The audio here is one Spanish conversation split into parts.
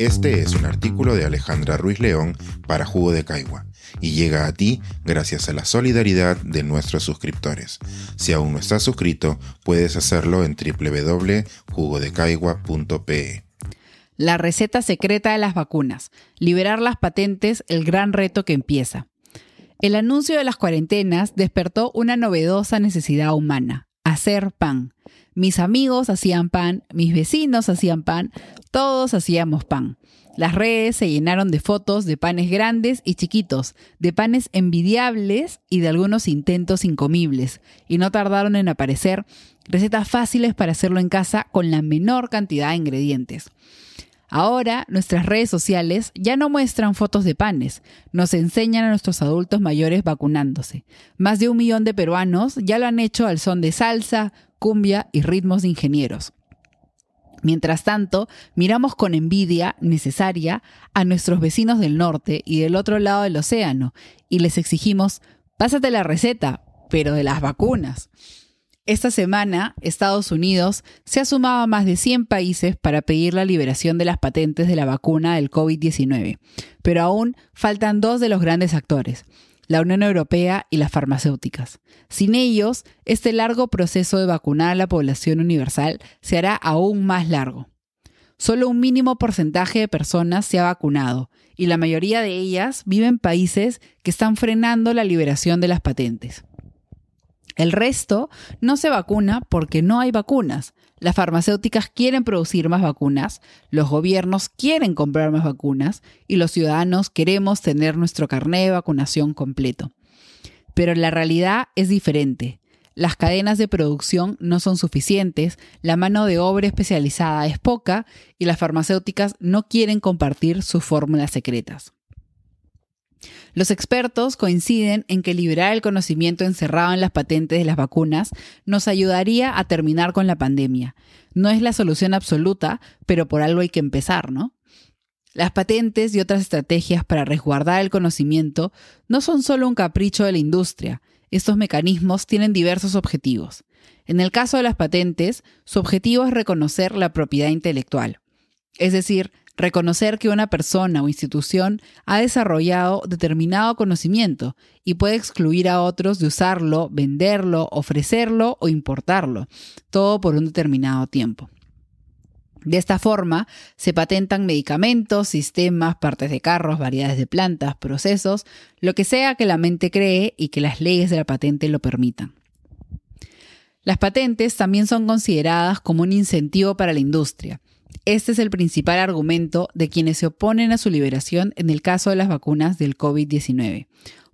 Este es un artículo de Alejandra Ruiz León para Jugo de Caigua y llega a ti gracias a la solidaridad de nuestros suscriptores. Si aún no estás suscrito, puedes hacerlo en www.jugodecaigua.pe. La receta secreta de las vacunas. Liberar las patentes, el gran reto que empieza. El anuncio de las cuarentenas despertó una novedosa necesidad humana, hacer pan. Mis amigos hacían pan, mis vecinos hacían pan, todos hacíamos pan. Las redes se llenaron de fotos de panes grandes y chiquitos, de panes envidiables y de algunos intentos incomibles, y no tardaron en aparecer recetas fáciles para hacerlo en casa con la menor cantidad de ingredientes. Ahora nuestras redes sociales ya no muestran fotos de panes, nos enseñan a nuestros adultos mayores vacunándose. Más de un millón de peruanos ya lo han hecho al son de salsa, cumbia y ritmos de ingenieros. Mientras tanto, miramos con envidia necesaria a nuestros vecinos del norte y del otro lado del océano y les exigimos, pásate la receta, pero de las vacunas. Esta semana, Estados Unidos se ha sumado a más de 100 países para pedir la liberación de las patentes de la vacuna del COVID-19, pero aún faltan dos de los grandes actores, la Unión Europea y las farmacéuticas. Sin ellos, este largo proceso de vacunar a la población universal se hará aún más largo. Solo un mínimo porcentaje de personas se ha vacunado y la mayoría de ellas viven en países que están frenando la liberación de las patentes. El resto no se vacuna porque no hay vacunas. Las farmacéuticas quieren producir más vacunas, los gobiernos quieren comprar más vacunas y los ciudadanos queremos tener nuestro carnet de vacunación completo. Pero la realidad es diferente. Las cadenas de producción no son suficientes, la mano de obra especializada es poca y las farmacéuticas no quieren compartir sus fórmulas secretas. Los expertos coinciden en que liberar el conocimiento encerrado en las patentes de las vacunas nos ayudaría a terminar con la pandemia. No es la solución absoluta, pero por algo hay que empezar, ¿no? Las patentes y otras estrategias para resguardar el conocimiento no son solo un capricho de la industria. Estos mecanismos tienen diversos objetivos. En el caso de las patentes, su objetivo es reconocer la propiedad intelectual, es decir, reconocer que una persona o institución ha desarrollado determinado conocimiento y puede excluir a otros de usarlo, venderlo, ofrecerlo o importarlo, todo por un determinado tiempo. De esta forma, se patentan medicamentos, sistemas, partes de carros, variedades de plantas, procesos, lo que sea que la mente cree y que las leyes de la patente lo permitan. Las patentes también son consideradas como un incentivo para la industria, este es el principal argumento de quienes se oponen a su liberación en el caso de las vacunas del COVID-19.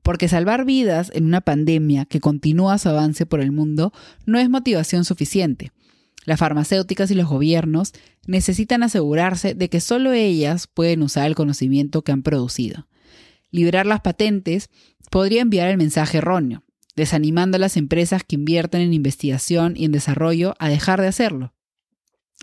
Porque salvar vidas en una pandemia que continúa su avance por el mundo no es motivación suficiente. Las farmacéuticas y los gobiernos necesitan asegurarse de que solo ellas pueden usar el conocimiento que han producido. Liberar las patentes podría enviar el mensaje erróneo, desanimando a las empresas que invierten en investigación y en desarrollo a dejar de hacerlo.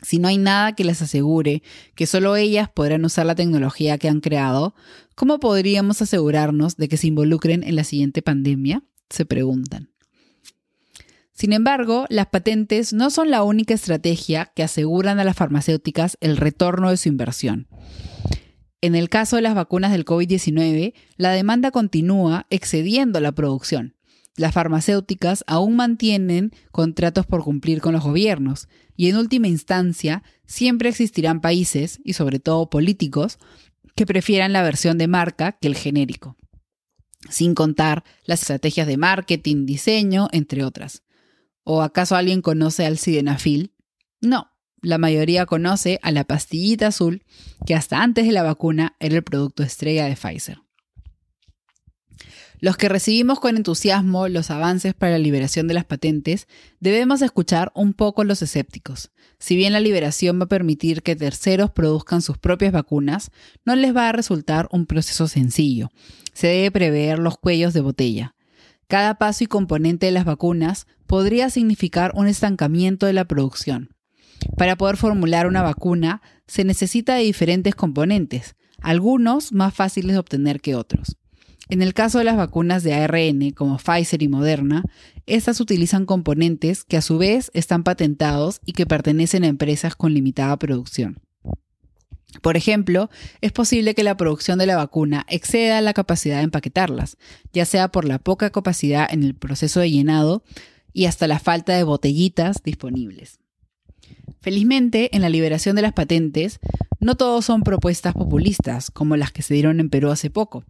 Si no hay nada que les asegure que solo ellas podrán usar la tecnología que han creado, ¿cómo podríamos asegurarnos de que se involucren en la siguiente pandemia? Se preguntan. Sin embargo, las patentes no son la única estrategia que aseguran a las farmacéuticas el retorno de su inversión. En el caso de las vacunas del COVID-19, la demanda continúa excediendo la producción las farmacéuticas aún mantienen contratos por cumplir con los gobiernos y en última instancia siempre existirán países, y sobre todo políticos, que prefieran la versión de marca que el genérico, sin contar las estrategias de marketing, diseño, entre otras. ¿O acaso alguien conoce al sildenafil? No, la mayoría conoce a la pastillita azul que hasta antes de la vacuna era el producto estrella de Pfizer. Los que recibimos con entusiasmo los avances para la liberación de las patentes, debemos escuchar un poco los escépticos. Si bien la liberación va a permitir que terceros produzcan sus propias vacunas, no les va a resultar un proceso sencillo. Se debe prever los cuellos de botella. Cada paso y componente de las vacunas podría significar un estancamiento de la producción. Para poder formular una vacuna se necesita de diferentes componentes, algunos más fáciles de obtener que otros. En el caso de las vacunas de ARN, como Pfizer y Moderna, estas utilizan componentes que a su vez están patentados y que pertenecen a empresas con limitada producción. Por ejemplo, es posible que la producción de la vacuna exceda la capacidad de empaquetarlas, ya sea por la poca capacidad en el proceso de llenado y hasta la falta de botellitas disponibles. Felizmente, en la liberación de las patentes, no todos son propuestas populistas, como las que se dieron en Perú hace poco.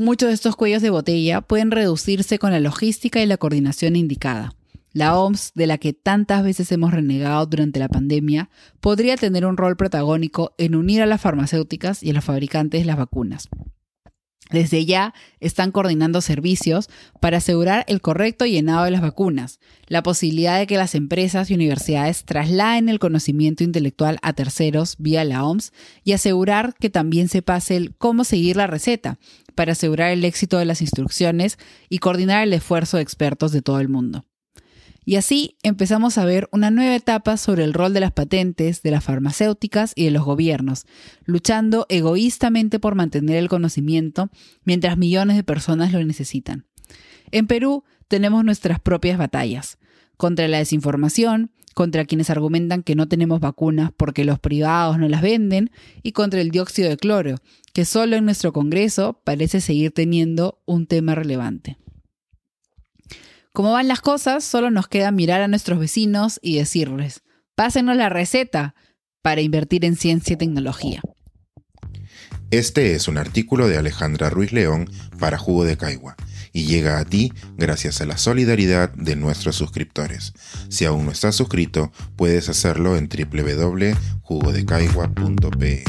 Muchos de estos cuellos de botella pueden reducirse con la logística y la coordinación indicada. La OMS, de la que tantas veces hemos renegado durante la pandemia, podría tener un rol protagónico en unir a las farmacéuticas y a los fabricantes de las vacunas. Desde ya están coordinando servicios para asegurar el correcto llenado de las vacunas, la posibilidad de que las empresas y universidades trasladen el conocimiento intelectual a terceros vía la OMS y asegurar que también se pase el cómo seguir la receta para asegurar el éxito de las instrucciones y coordinar el esfuerzo de expertos de todo el mundo. Y así empezamos a ver una nueva etapa sobre el rol de las patentes, de las farmacéuticas y de los gobiernos, luchando egoístamente por mantener el conocimiento mientras millones de personas lo necesitan. En Perú tenemos nuestras propias batallas, contra la desinformación, contra quienes argumentan que no tenemos vacunas porque los privados no las venden, y contra el dióxido de cloro, que solo en nuestro Congreso parece seguir teniendo un tema relevante. Como van las cosas, solo nos queda mirar a nuestros vecinos y decirles, pásenos la receta para invertir en ciencia y tecnología. Este es un artículo de Alejandra Ruiz León para Jugo de Caigua y llega a ti gracias a la solidaridad de nuestros suscriptores. Si aún no estás suscrito, puedes hacerlo en www.jugodecaigua.pe.